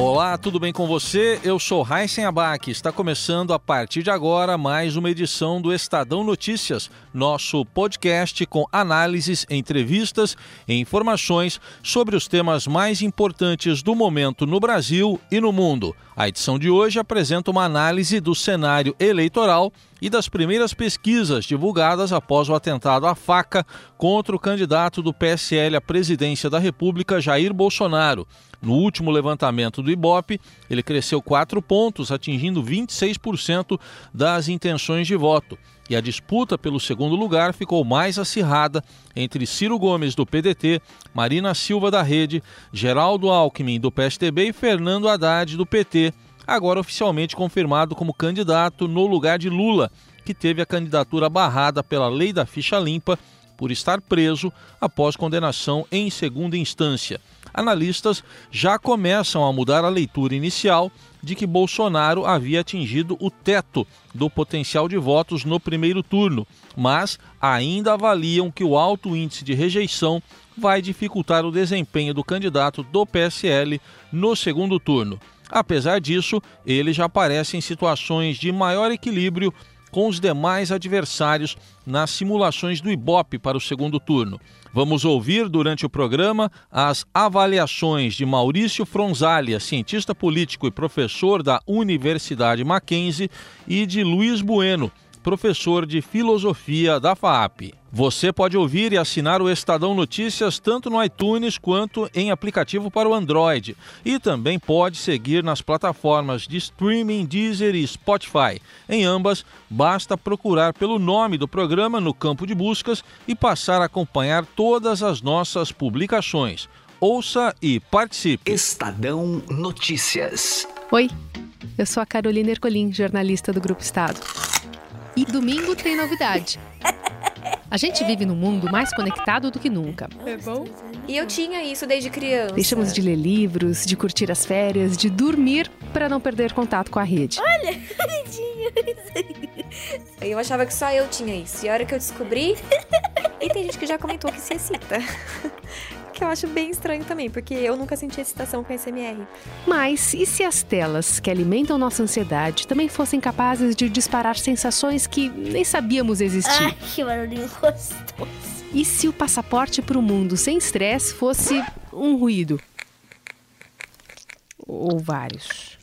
Olá, tudo bem com você? Eu sou Raíssen Abac. Está começando a partir de agora mais uma edição do Estadão Notícias, nosso podcast com análises, entrevistas e informações sobre os temas mais importantes do momento no Brasil e no mundo. A edição de hoje apresenta uma análise do cenário eleitoral e das primeiras pesquisas divulgadas após o atentado à faca contra o candidato do PSL à presidência da República, Jair Bolsonaro. No último levantamento do Ibope, ele cresceu 4 pontos, atingindo 26% das intenções de voto. E a disputa pelo segundo lugar ficou mais acirrada entre Ciro Gomes, do PDT, Marina Silva, da Rede, Geraldo Alckmin, do PSDB e Fernando Haddad, do PT, agora oficialmente confirmado como candidato no lugar de Lula, que teve a candidatura barrada pela lei da ficha limpa por estar preso após condenação em segunda instância analistas já começam a mudar a leitura inicial de que Bolsonaro havia atingido o teto do potencial de votos no primeiro turno, mas ainda avaliam que o alto índice de rejeição vai dificultar o desempenho do candidato do PSL no segundo turno. Apesar disso, ele já aparece em situações de maior equilíbrio com os demais adversários nas simulações do Ibope para o segundo turno. Vamos ouvir durante o programa as avaliações de Maurício Fronzalia, cientista político e professor da Universidade Mackenzie, e de Luiz Bueno, professor de filosofia da FAAP. Você pode ouvir e assinar o Estadão Notícias tanto no iTunes quanto em aplicativo para o Android. E também pode seguir nas plataformas de streaming Deezer e Spotify. Em ambas, basta procurar pelo nome do programa no campo de buscas e passar a acompanhar todas as nossas publicações. Ouça e participe. Estadão Notícias. Oi, eu sou a Carolina Ercolim, jornalista do Grupo Estado. E domingo tem novidade. A gente vive num mundo mais conectado do que nunca. É bom? E eu tinha isso desde criança. Deixamos de ler livros, de curtir as férias, de dormir para não perder contato com a rede. Olha, Eu achava que só eu tinha isso. E a hora que eu descobri. E tem gente que já comentou que se excita que eu acho bem estranho também, porque eu nunca senti excitação com SMR. Mas e se as telas que alimentam nossa ansiedade também fossem capazes de disparar sensações que nem sabíamos existir? Ai, que barulhinho gostoso. E se o passaporte para o mundo sem estresse fosse um ruído? Ou vários?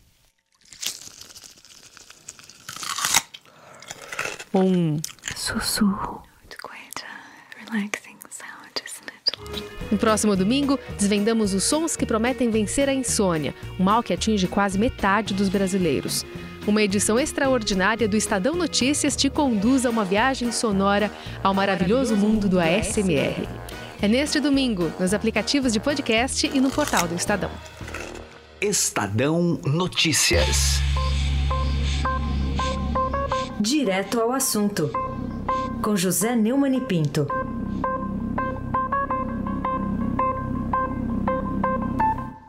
Um sussurro. Relaxing. No próximo domingo, desvendamos os sons que prometem vencer a insônia, um mal que atinge quase metade dos brasileiros. Uma edição extraordinária do Estadão Notícias te conduz a uma viagem sonora ao maravilhoso mundo do ASMR. É neste domingo, nos aplicativos de podcast e no portal do Estadão. Estadão Notícias. Direto ao assunto, com José Neumann e Pinto.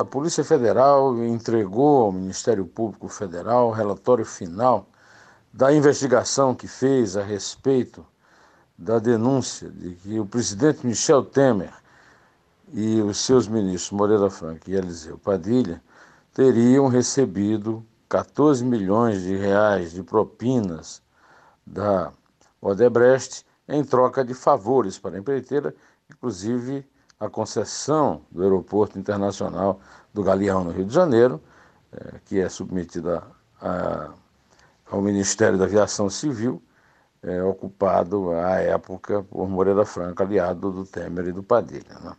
Polícia Federal entregou ao Ministério Público Federal o relatório final da investigação que fez a respeito da denúncia de que o presidente Michel Temer e os seus ministros Moreira Franco e Eliseu Padilha teriam recebido 14 milhões de reais de propinas da Odebrecht em troca de favores para a empreiteira, inclusive a concessão do Aeroporto Internacional do Galeão, no Rio de Janeiro, é, que é submetida a, ao Ministério da Aviação Civil, é, ocupado à época por Moreira Franco, aliado do Temer e do Padilha. Né?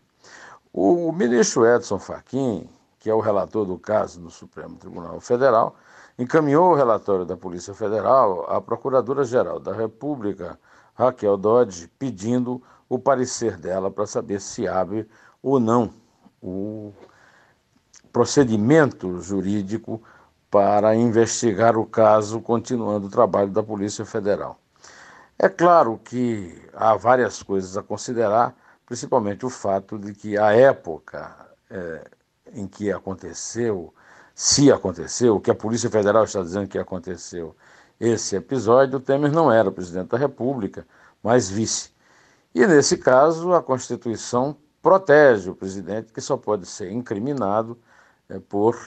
O, o ministro Edson Fachin, que é o relator do caso no Supremo Tribunal Federal, encaminhou o relatório da Polícia Federal à Procuradora-Geral da República, Raquel Dodge, pedindo o parecer dela para saber se abre ou não o procedimento jurídico para investigar o caso, continuando o trabalho da Polícia Federal. É claro que há várias coisas a considerar, principalmente o fato de que, à época, é, em que aconteceu, se aconteceu, o que a Polícia Federal está dizendo que aconteceu esse episódio, o Temer não era presidente da República, mas vice. E nesse caso, a Constituição protege o presidente, que só pode ser incriminado é, por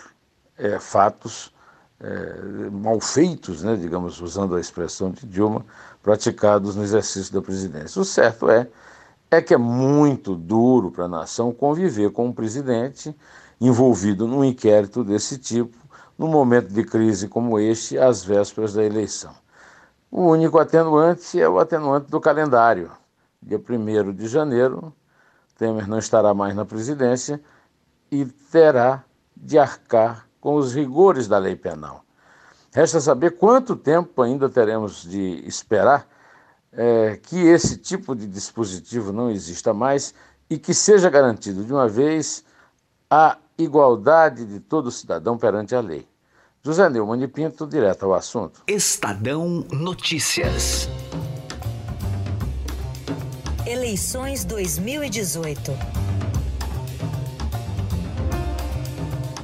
é, fatos é, mal feitos, né, digamos, usando a expressão de Dilma, praticados no exercício da presidência. O certo é, é que é muito duro para a nação conviver com um presidente envolvido num inquérito desse tipo, num momento de crise como este, às vésperas da eleição. O único atenuante é o atenuante do calendário. Dia 1 de janeiro, Temer não estará mais na presidência e terá de arcar com os rigores da lei penal. Resta saber quanto tempo ainda teremos de esperar é, que esse tipo de dispositivo não exista mais e que seja garantido de uma vez a igualdade de todo cidadão perante a lei. José Neumann Pinto, direto ao assunto. Estadão Notícias. Eleições 2018.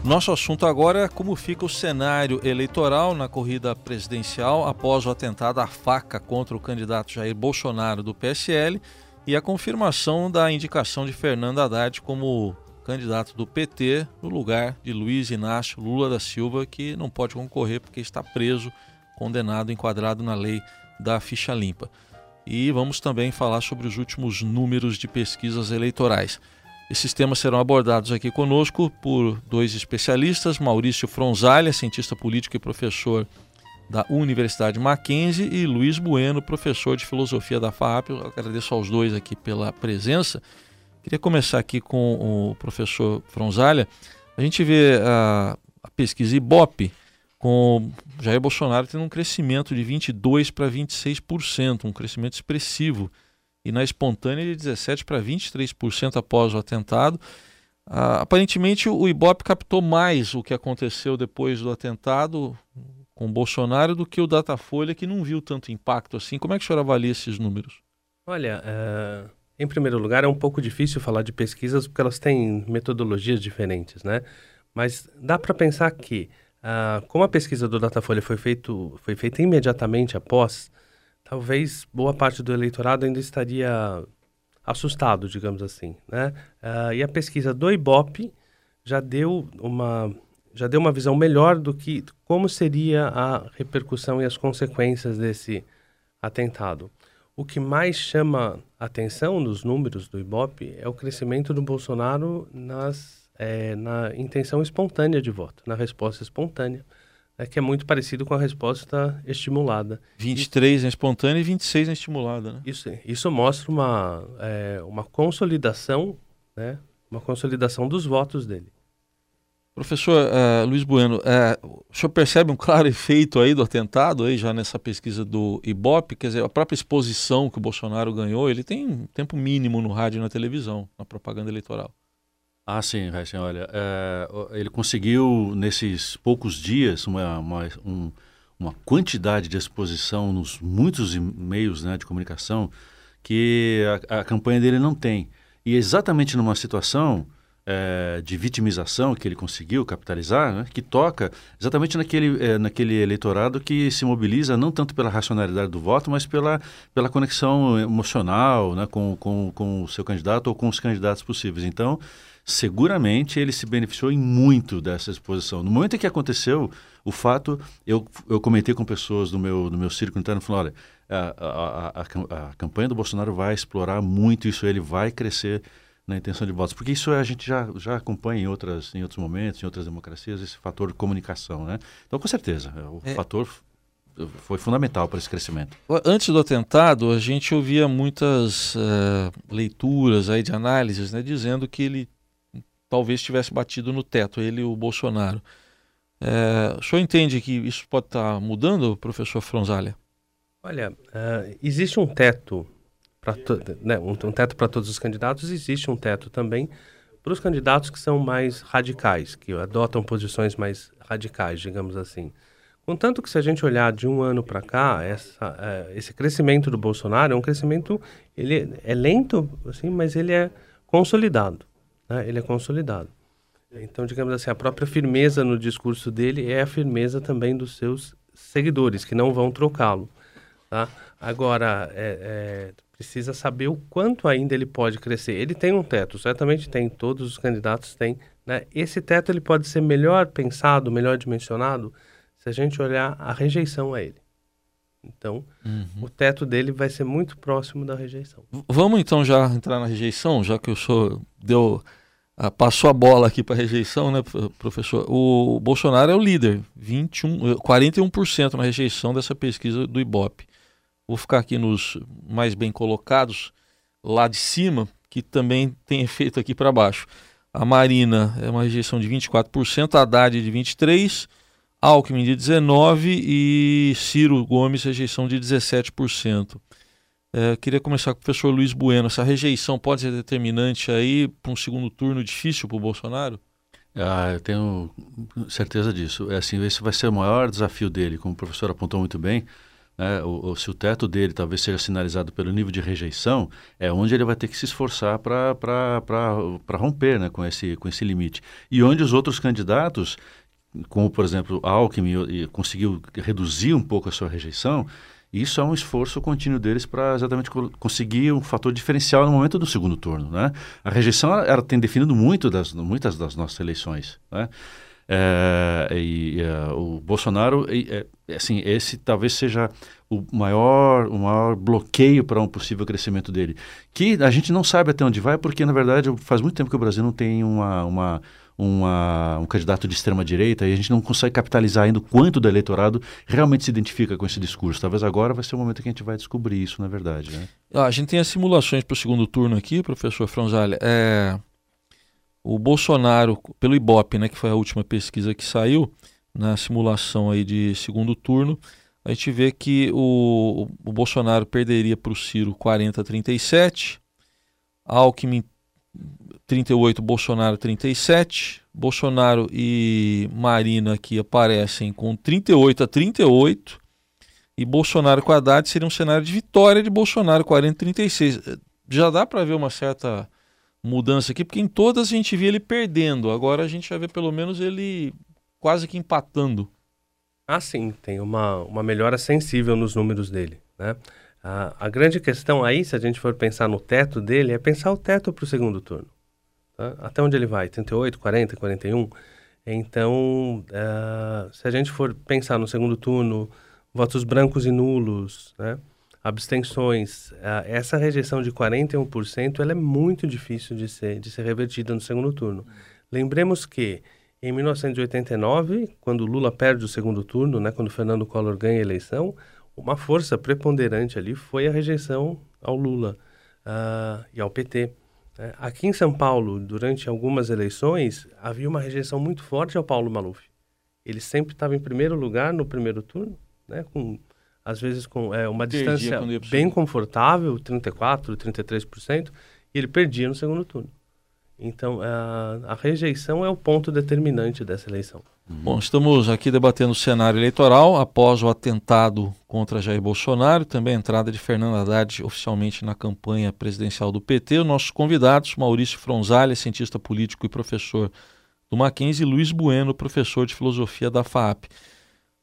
Nosso assunto agora é como fica o cenário eleitoral na corrida presidencial após o atentado à faca contra o candidato Jair Bolsonaro do PSL e a confirmação da indicação de Fernando Haddad como candidato do PT no lugar de Luiz Inácio Lula da Silva, que não pode concorrer porque está preso, condenado, enquadrado na lei da ficha limpa. E vamos também falar sobre os últimos números de pesquisas eleitorais. Esses temas serão abordados aqui conosco por dois especialistas, Maurício Fronzalha, cientista político e professor da Universidade Mackenzie, e Luiz Bueno, professor de filosofia da FAP. Eu agradeço aos dois aqui pela presença. Queria começar aqui com o professor Fronzalha. A gente vê a, a pesquisa Ibope com Jair Bolsonaro tendo um crescimento de 22% para 26%, um crescimento expressivo e na espontânea de 17% para 23% após o atentado. Ah, aparentemente, o Ibope captou mais o que aconteceu depois do atentado com Bolsonaro do que o Datafolha, que não viu tanto impacto assim. Como é que o senhor avalia esses números? Olha, uh, em primeiro lugar, é um pouco difícil falar de pesquisas porque elas têm metodologias diferentes, né? Mas dá para pensar que, uh, como a pesquisa do Datafolha foi, feito, foi feita imediatamente após, talvez boa parte do eleitorado ainda estaria assustado, digamos assim, né? Uh, e a pesquisa do Ibope já deu uma já deu uma visão melhor do que como seria a repercussão e as consequências desse atentado. O que mais chama atenção nos números do Ibope é o crescimento do Bolsonaro nas, é, na intenção espontânea de voto, na resposta espontânea é que é muito parecido com a resposta estimulada. 23 na espontânea e 26 na estimulada, né? Isso, isso mostra uma, é, uma consolidação, né? Uma consolidação dos votos dele. Professor uh, Luiz Bueno, uh, o senhor percebe um claro efeito aí do atentado, aí já nessa pesquisa do Ibope, quer dizer, a própria exposição que o Bolsonaro ganhou, ele tem um tempo mínimo no rádio e na televisão, na propaganda eleitoral. Ah, sim, Raíssa, olha, é, ele conseguiu nesses poucos dias uma, uma, um, uma quantidade de exposição nos muitos meios né, de comunicação que a, a, campanha dele não tem. E exatamente numa situação é, de vitimização que ele conseguiu capitalizar, né, que toca exatamente naquele, é, naquele eleitorado que se mobiliza não tanto pela racionalidade do voto, mas pela, pela conexão emocional né, com, com, com o seu candidato ou com os candidatos possíveis. Então, seguramente ele se beneficiou em muito dessa exposição. No momento em que aconteceu o fato, eu, eu comentei com pessoas do meu, do meu círculo interno, falando, olha, a, a, a, a, campanha do Bolsonaro vai explorar muito isso, ele vai crescer na intenção de votos, porque isso a gente já, já acompanha em, outras, em outros momentos, em outras democracias, esse fator de comunicação, né? Então, com certeza, o é. fator foi fundamental para esse crescimento. Antes do atentado, a gente ouvia muitas uh, leituras aí de análises, né, dizendo que ele talvez tivesse batido no teto, ele e o Bolsonaro. É, o senhor entende que isso pode estar tá mudando, professor Fronzalha? Olha, uh, existe um teto né, um, um, teto para todos os candidatos, existe um teto também para os candidatos que são mais radicais, que adotam posições mais radicais, digamos assim. Contanto que se a gente olhar de um ano para cá, essa, uh, esse crescimento do Bolsonaro é um crescimento, ele é lento, assim, mas ele é consolidado né, ele é consolidado. Então, digamos assim, a própria firmeza no discurso dele é a firmeza também dos seus seguidores, que não vão trocá-lo. Tá? Agora, é, é, precisa saber o quanto ainda ele pode crescer. Ele tem um teto, certamente tem, todos os candidatos têm. Né? Esse teto ele pode ser melhor pensado, melhor dimensionado, se a gente olhar a rejeição a ele. Então, uhum. o teto dele vai ser muito próximo da rejeição. Vamos então já entrar na rejeição, já que o senhor deu ah, passou a bola aqui para rejeição, né, professor? O Bolsonaro é o líder, 21, 41% na rejeição dessa pesquisa do Ibope. Vou ficar aqui nos mais bem colocados, lá de cima, que também tem efeito aqui para baixo. A Marina é uma rejeição de 24%, a Haddad de 23%, Alckmin de 19% e Ciro Gomes rejeição de 17%. É, queria começar com o professor Luiz Bueno. Essa rejeição pode ser determinante aí para um segundo turno difícil para o Bolsonaro? Ah, eu tenho certeza disso. É assim, esse vai ser o maior desafio dele, como o professor apontou muito bem. Né, se o teto dele talvez seja sinalizado pelo nível de rejeição, é onde ele vai ter que se esforçar para romper né, com, esse, com esse limite. E onde os outros candidatos, como por exemplo Alckmin, conseguiu reduzir um pouco a sua rejeição, isso é um esforço contínuo deles para exatamente conseguir um fator diferencial no momento do segundo turno. Né? A rejeição ela tem definido muito das, muitas das nossas eleições. Né? É, e, é, o Bolsonaro, é, assim, esse talvez seja o maior, o maior bloqueio para um possível crescimento dele. Que a gente não sabe até onde vai, porque, na verdade, faz muito tempo que o Brasil não tem uma, uma uma, um candidato de extrema-direita e a gente não consegue capitalizar ainda o quanto do eleitorado realmente se identifica com esse discurso. Talvez agora vai ser o momento que a gente vai descobrir isso, na verdade. Né? Ah, a gente tem as simulações para o segundo turno aqui, professor Franzalha. É, o Bolsonaro, pelo Ibope, né, que foi a última pesquisa que saiu, na simulação aí de segundo turno, a gente vê que o, o Bolsonaro perderia para o Ciro 40 a 37, Alckmin 38, Bolsonaro 37. Bolsonaro e Marina aqui aparecem com 38 a 38. E Bolsonaro com Haddad seria um cenário de vitória de Bolsonaro, 40 a 36. Já dá para ver uma certa mudança aqui, porque em todas a gente via ele perdendo. Agora a gente vai ver pelo menos ele quase que empatando. Ah, sim, tem uma, uma melhora sensível nos números dele. Né? A, a grande questão aí, se a gente for pensar no teto dele, é pensar o teto para o segundo turno. Tá? Até onde ele vai? 38, 40, 41? Então, uh, se a gente for pensar no segundo turno, votos brancos e nulos, né? Abstenções, essa rejeição de 41% ela é muito difícil de ser, de ser revertida no segundo turno. Lembremos que em 1989, quando Lula perde o segundo turno, né, quando Fernando Collor ganha a eleição, uma força preponderante ali foi a rejeição ao Lula uh, e ao PT. É, aqui em São Paulo, durante algumas eleições, havia uma rejeição muito forte ao Paulo Maluf. Ele sempre estava em primeiro lugar no primeiro turno, né, com às vezes com é, uma perdia distância bem confortável, 34, 33%, e ele perdia no segundo turno. Então, a, a rejeição é o ponto determinante dessa eleição. Uhum. Bom, estamos aqui debatendo o cenário eleitoral após o atentado contra Jair Bolsonaro, também a entrada de Fernando Haddad oficialmente na campanha presidencial do PT. Os nossos convidados, Maurício Fronzalha, cientista político e professor do Mackenzie, e Luiz Bueno, professor de filosofia da FAP.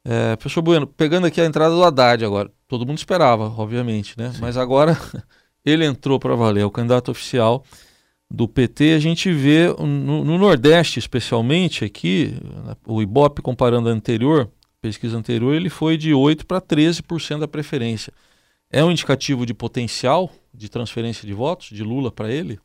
É, professor Bueno, pegando aqui a entrada do Haddad agora, todo mundo esperava, obviamente, né? Sim. Mas agora ele entrou para valer, é o candidato oficial do PT, a gente vê no, no, Nordeste, especialmente aqui, o Ibope comparando a anterior, pesquisa anterior, ele foi de 8 para 13% da preferência. É um indicativo de potencial de transferência de votos de Lula para ele?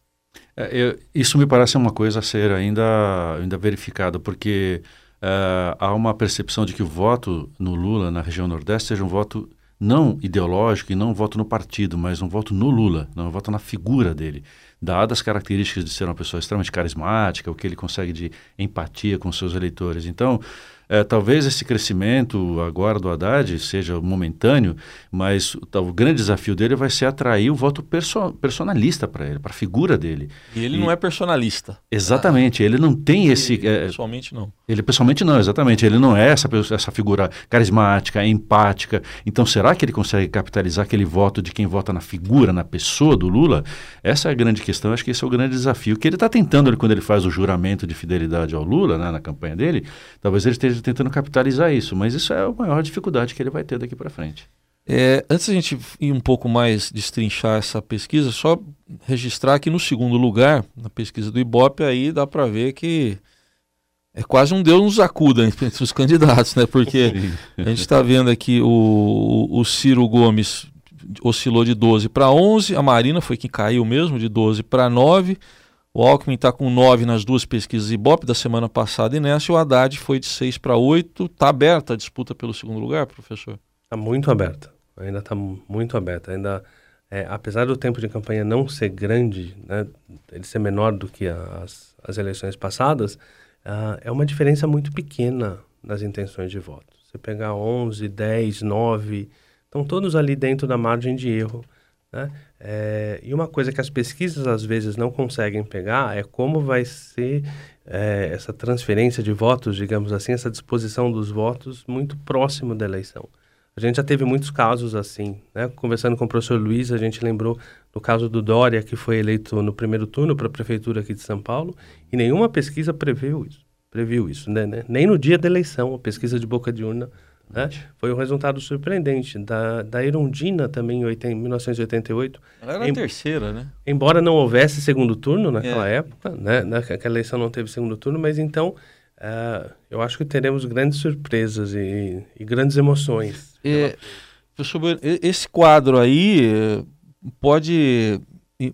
É, eu, isso me parece uma coisa a ser ainda, ainda verificada, porque uh, há uma percepção de que o voto no Lula na região Nordeste seja um voto não ideológico e não um voto no partido, mas um voto no Lula, não um voto na figura dele dadas as características de ser uma pessoa extremamente carismática, o que ele consegue de empatia com seus eleitores. Então, é, talvez esse crescimento agora do Haddad seja momentâneo, mas o, o grande desafio dele vai ser atrair o voto perso personalista para ele, para a figura dele. E ele e, não é personalista. Exatamente, ah, ele não tem ele, esse. É, pessoalmente não. Ele pessoalmente não, exatamente. Ele não é essa, essa figura carismática, empática. Então, será que ele consegue capitalizar aquele voto de quem vota na figura, na pessoa do Lula? Essa é a grande questão, acho que esse é o grande desafio. que ele está tentando, quando ele faz o juramento de fidelidade ao Lula, né, na campanha dele, talvez ele esteja tentando capitalizar isso, mas isso é a maior dificuldade que ele vai ter daqui para frente. É, antes da gente ir um pouco mais destrinchar essa pesquisa, só registrar que no segundo lugar, na pesquisa do Ibope, aí dá para ver que é quase um Deus nos acuda entre os candidatos, né? Porque a gente está vendo aqui o, o Ciro Gomes oscilou de 12 para 11, a Marina foi quem caiu mesmo, de 12 para 9. O Alckmin está com 9 nas duas pesquisas Ibope da semana passada e nessa, e o Haddad foi de 6 para 8. Está aberta a disputa pelo segundo lugar, professor? Está muito aberta ainda está muito aberta. Ainda, é, apesar do tempo de campanha não ser grande, né, ele ser menor do que as, as eleições passadas, uh, é uma diferença muito pequena nas intenções de voto. Você pegar 11, 10, 9, estão todos ali dentro da margem de erro. Né? É, e uma coisa que as pesquisas às vezes não conseguem pegar é como vai ser é, essa transferência de votos, digamos assim, essa disposição dos votos muito próximo da eleição. A gente já teve muitos casos assim, né? Conversando com o professor Luiz, a gente lembrou do caso do Dória, que foi eleito no primeiro turno para a prefeitura aqui de São Paulo, e nenhuma pesquisa previu isso. Previu isso, né? Nem no dia da eleição, a pesquisa de boca de urna né? Foi um resultado surpreendente. Da, da Irondina também, em 1988. Ela era em, a terceira, né? Embora não houvesse segundo turno naquela é. época, né? Naquela eleição não teve segundo turno, mas então uh, eu acho que teremos grandes surpresas e, e grandes emoções. É, professor esse quadro aí eh, pode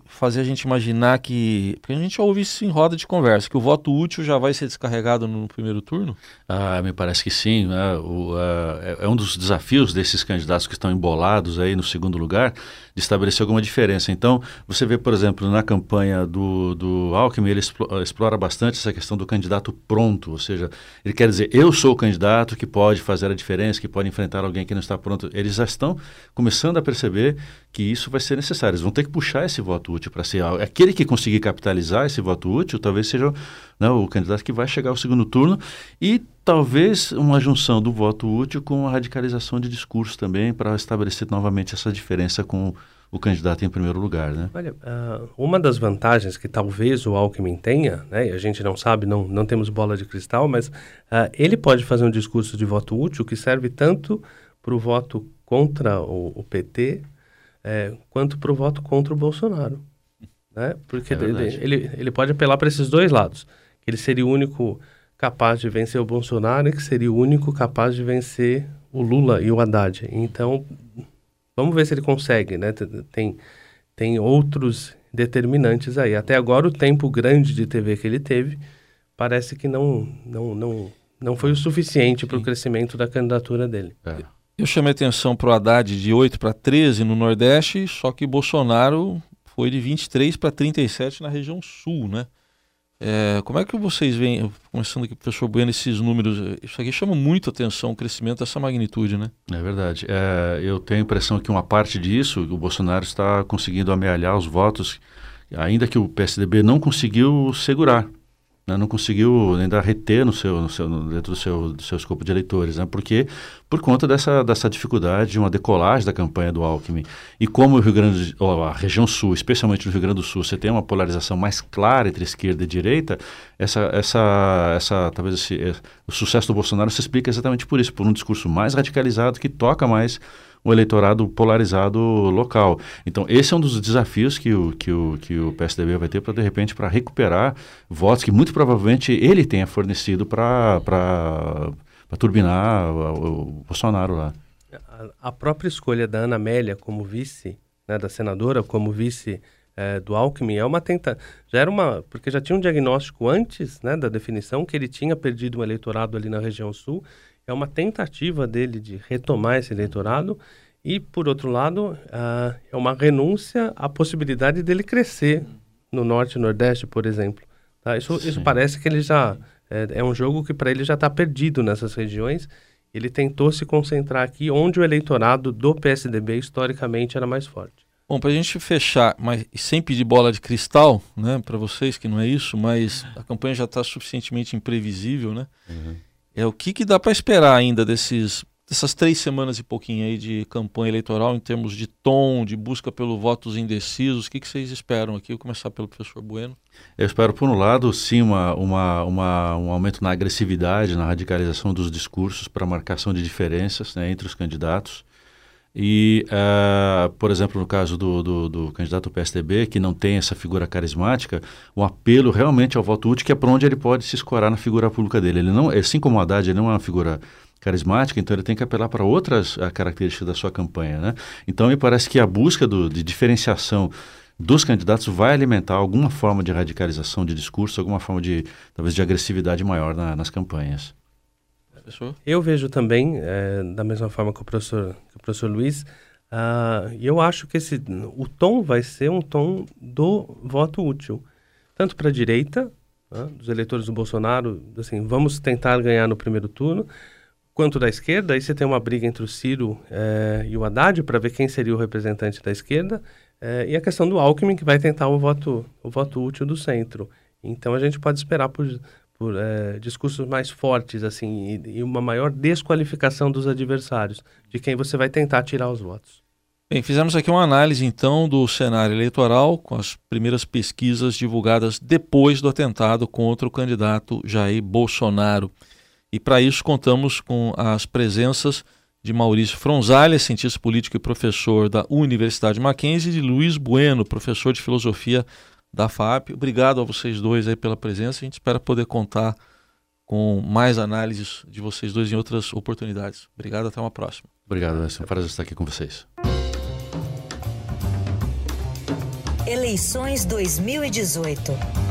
fazer a gente imaginar que. Porque a gente ouve isso em roda de conversa, que o voto útil já vai ser descarregado no primeiro turno? Ah, me parece que sim. Né? O, uh, é, é um dos desafios desses candidatos que estão embolados aí no segundo lugar, de estabelecer alguma diferença. Então, você vê, por exemplo, na campanha do, do Alckmin, ele explora bastante essa questão do candidato pronto, ou seja, ele quer dizer, eu sou o candidato que pode fazer a diferença, que pode enfrentar alguém que não está pronto. Eles já estão começando a perceber que isso vai ser necessário. Eles vão ter que puxar esse voto útil para ser aquele que conseguir capitalizar esse voto útil, talvez seja né, o candidato que vai chegar ao segundo turno e talvez uma junção do voto útil com a radicalização de discurso também para estabelecer novamente essa diferença com o candidato em primeiro lugar, né? Olha, uh, uma das vantagens que talvez o Alckmin tenha, né, e a gente não sabe, não, não temos bola de cristal, mas uh, ele pode fazer um discurso de voto útil que serve tanto para o voto contra o, o PT é, quanto para o voto contra o Bolsonaro. Né? Porque é ele, ele, ele pode apelar para esses dois lados que ele seria o único capaz de vencer o Bolsonaro e que seria o único capaz de vencer o Lula e o Haddad. Então, vamos ver se ele consegue, né? Tem, tem outros determinantes aí. Até agora, o tempo grande de TV que ele teve parece que não, não, não, não foi o suficiente para o crescimento da candidatura dele. É. Eu chamei atenção para o Haddad de 8 para 13 no Nordeste, só que Bolsonaro foi de 23 para 37 na região Sul, né? É, como é que vocês veem, começando aqui, professor Bueno, esses números? Isso aqui chama muito atenção, o crescimento dessa magnitude, né? É verdade. É, eu tenho a impressão que uma parte disso, o Bolsonaro está conseguindo amealhar os votos, ainda que o PSDB não conseguiu segurar né, não conseguiu ainda reter no seu, no seu, dentro do seu, do seu escopo de eleitores, né, porque por conta dessa, dessa dificuldade de uma decolagem da campanha do Alckmin. E como o Rio Grande, a região sul, especialmente no Rio Grande do Sul, você tem uma polarização mais clara entre esquerda e direita, essa, essa, essa talvez esse, o sucesso do Bolsonaro se explica exatamente por isso, por um discurso mais radicalizado que toca mais o eleitorado polarizado local. Então, esse é um dos desafios que o, que o, que o PSDB vai ter para, de repente, para recuperar votos que muito provavelmente ele tenha fornecido para turbinar o, o, Bolsonaro lá. A, própria escolha da Ana Amélia como vice, né, da senadora, como vice é, do Alckmin, é uma tenta já era uma porque já tinha um diagnóstico antes né, da definição que ele tinha perdido um eleitorado ali na região sul é uma tentativa dele de retomar esse eleitorado e, por outro lado, uh, é uma renúncia à possibilidade dele crescer no Norte e Nordeste, por exemplo. Tá? Isso, isso parece que ele já... É, é um jogo que para ele já está perdido nessas regiões. Ele tentou se concentrar aqui onde o eleitorado do PSDB historicamente era mais forte. Bom, para a gente fechar, mas sem pedir bola de cristal, né, para vocês que não é isso, mas a campanha já está suficientemente imprevisível, né? Uhum é o que, que dá para esperar ainda desses dessas três semanas e pouquinho aí de campanha eleitoral em termos de tom, de busca pelo votos indecisos? O que, que vocês esperam aqui? Vou começar pelo professor Bueno. Eu espero, por um lado, sim, uma, uma, uma um aumento na agressividade, na radicalização dos discursos para marcação de diferenças né, entre os candidatos. E, uh, por exemplo, no caso do, do, do, candidato PSDB, que não tem essa figura carismática, um apelo realmente ao voto útil, que é para onde ele pode se escorar na figura pública dele. Ele não, assim como o Haddad, ele não é uma figura carismática, então ele tem que apelar para outras uh, características da sua campanha. Né? Então, me parece que a busca do, de diferenciação dos candidatos vai alimentar alguma forma de radicalização de discurso, alguma forma de, talvez, de agressividade maior na, nas campanhas Eu vejo também, é, da mesma forma que o professor, que o professor Luiz, uh, eu acho que esse, o tom vai ser um tom do voto útil. Tanto para a direita, né, dos eleitores do Bolsonaro, assim, vamos tentar ganhar no primeiro turno, quanto da esquerda, aí você tem uma briga entre o Ciro é, e o Haddad para ver quem seria o representante da esquerda, é, e a questão do Alckmin, que vai tentar o voto, o voto útil do centro. Então a gente pode esperar por, por é, discursos mais fortes assim e, e, uma maior desqualificação dos adversários, de quem você vai tentar tirar os votos. Bem, fizemos aqui uma análise então do cenário eleitoral com as primeiras pesquisas divulgadas depois do atentado contra o candidato Jair Bolsonaro. E para isso contamos com as presenças de Maurício Fronzalha, cientista político e professor da Universidade Mackenzie, e de Luiz Bueno, professor de filosofia da FAP. Obrigado a vocês dois aí pela presença. A gente espera poder contar com mais análises de vocês dois em outras oportunidades. Obrigado, até uma próxima. Obrigado, é um prazer estar aqui com vocês. Eleições 2018.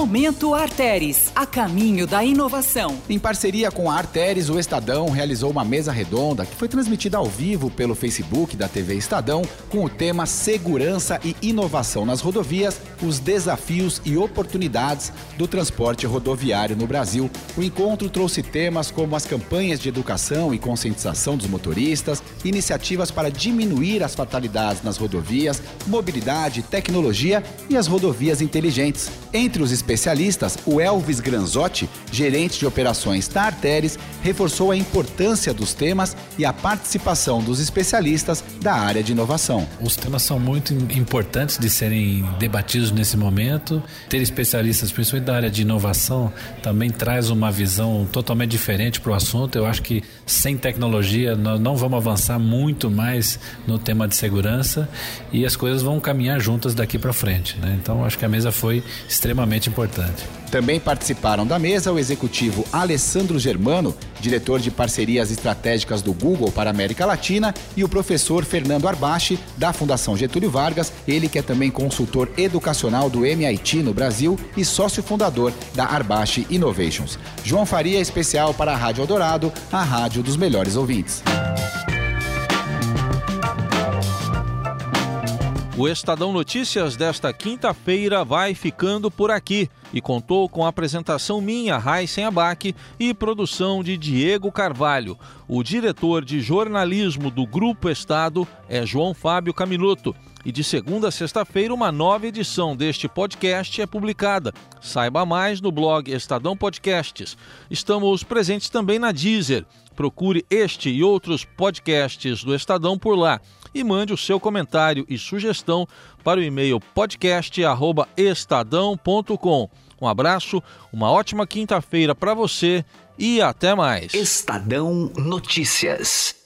Momento Arteres, a caminho da inovação. Em parceria com a Arteres, o Estadão realizou uma mesa redonda que foi transmitida ao vivo pelo Facebook da TV Estadão com o tema Segurança e Inovação nas Rodovias, os desafios e oportunidades do transporte rodoviário no Brasil. O encontro trouxe temas como as campanhas de educação e conscientização dos motoristas, iniciativas para diminuir as fatalidades nas rodovias, mobilidade, tecnologia e as rodovias inteligentes. Entre os especialistas, o Elvis Granzotti, gerente de operações da Arteres, reforçou a importância dos temas e a participação dos especialistas da área de inovação. Os temas são muito importantes de serem debatidos nesse momento. Ter especialistas, principalmente da área de inovação, também traz uma visão totalmente diferente para o assunto. Eu acho que sem tecnologia nós não vamos avançar muito mais no tema de segurança e as coisas vão caminhar juntas daqui para frente. Né? Então acho que a mesa foi extremamente importante. Também participaram da mesa o executivo Alessandro Germano, diretor de parcerias estratégicas do Google para a América Latina, e o professor Fernando Arbache, da Fundação Getúlio Vargas, ele que é também consultor educacional do MIT no Brasil e sócio fundador da Arbache Innovations. João Faria, especial para a Rádio Eldorado, a rádio dos melhores ouvintes. O Estadão Notícias desta quinta-feira vai ficando por aqui e contou com a apresentação minha, Raíssen Abac, e produção de Diego Carvalho. O diretor de jornalismo do Grupo Estado é João Fábio Caminuto. E de segunda a sexta-feira, uma nova edição deste podcast é publicada. Saiba mais no blog Estadão Podcasts. Estamos presentes também na Deezer. Procure este e outros podcasts do Estadão por lá e mande o seu comentário e sugestão para o e-mail podcast@estadão.com. Um abraço, uma ótima quinta-feira para você e até mais. Estadão Notícias.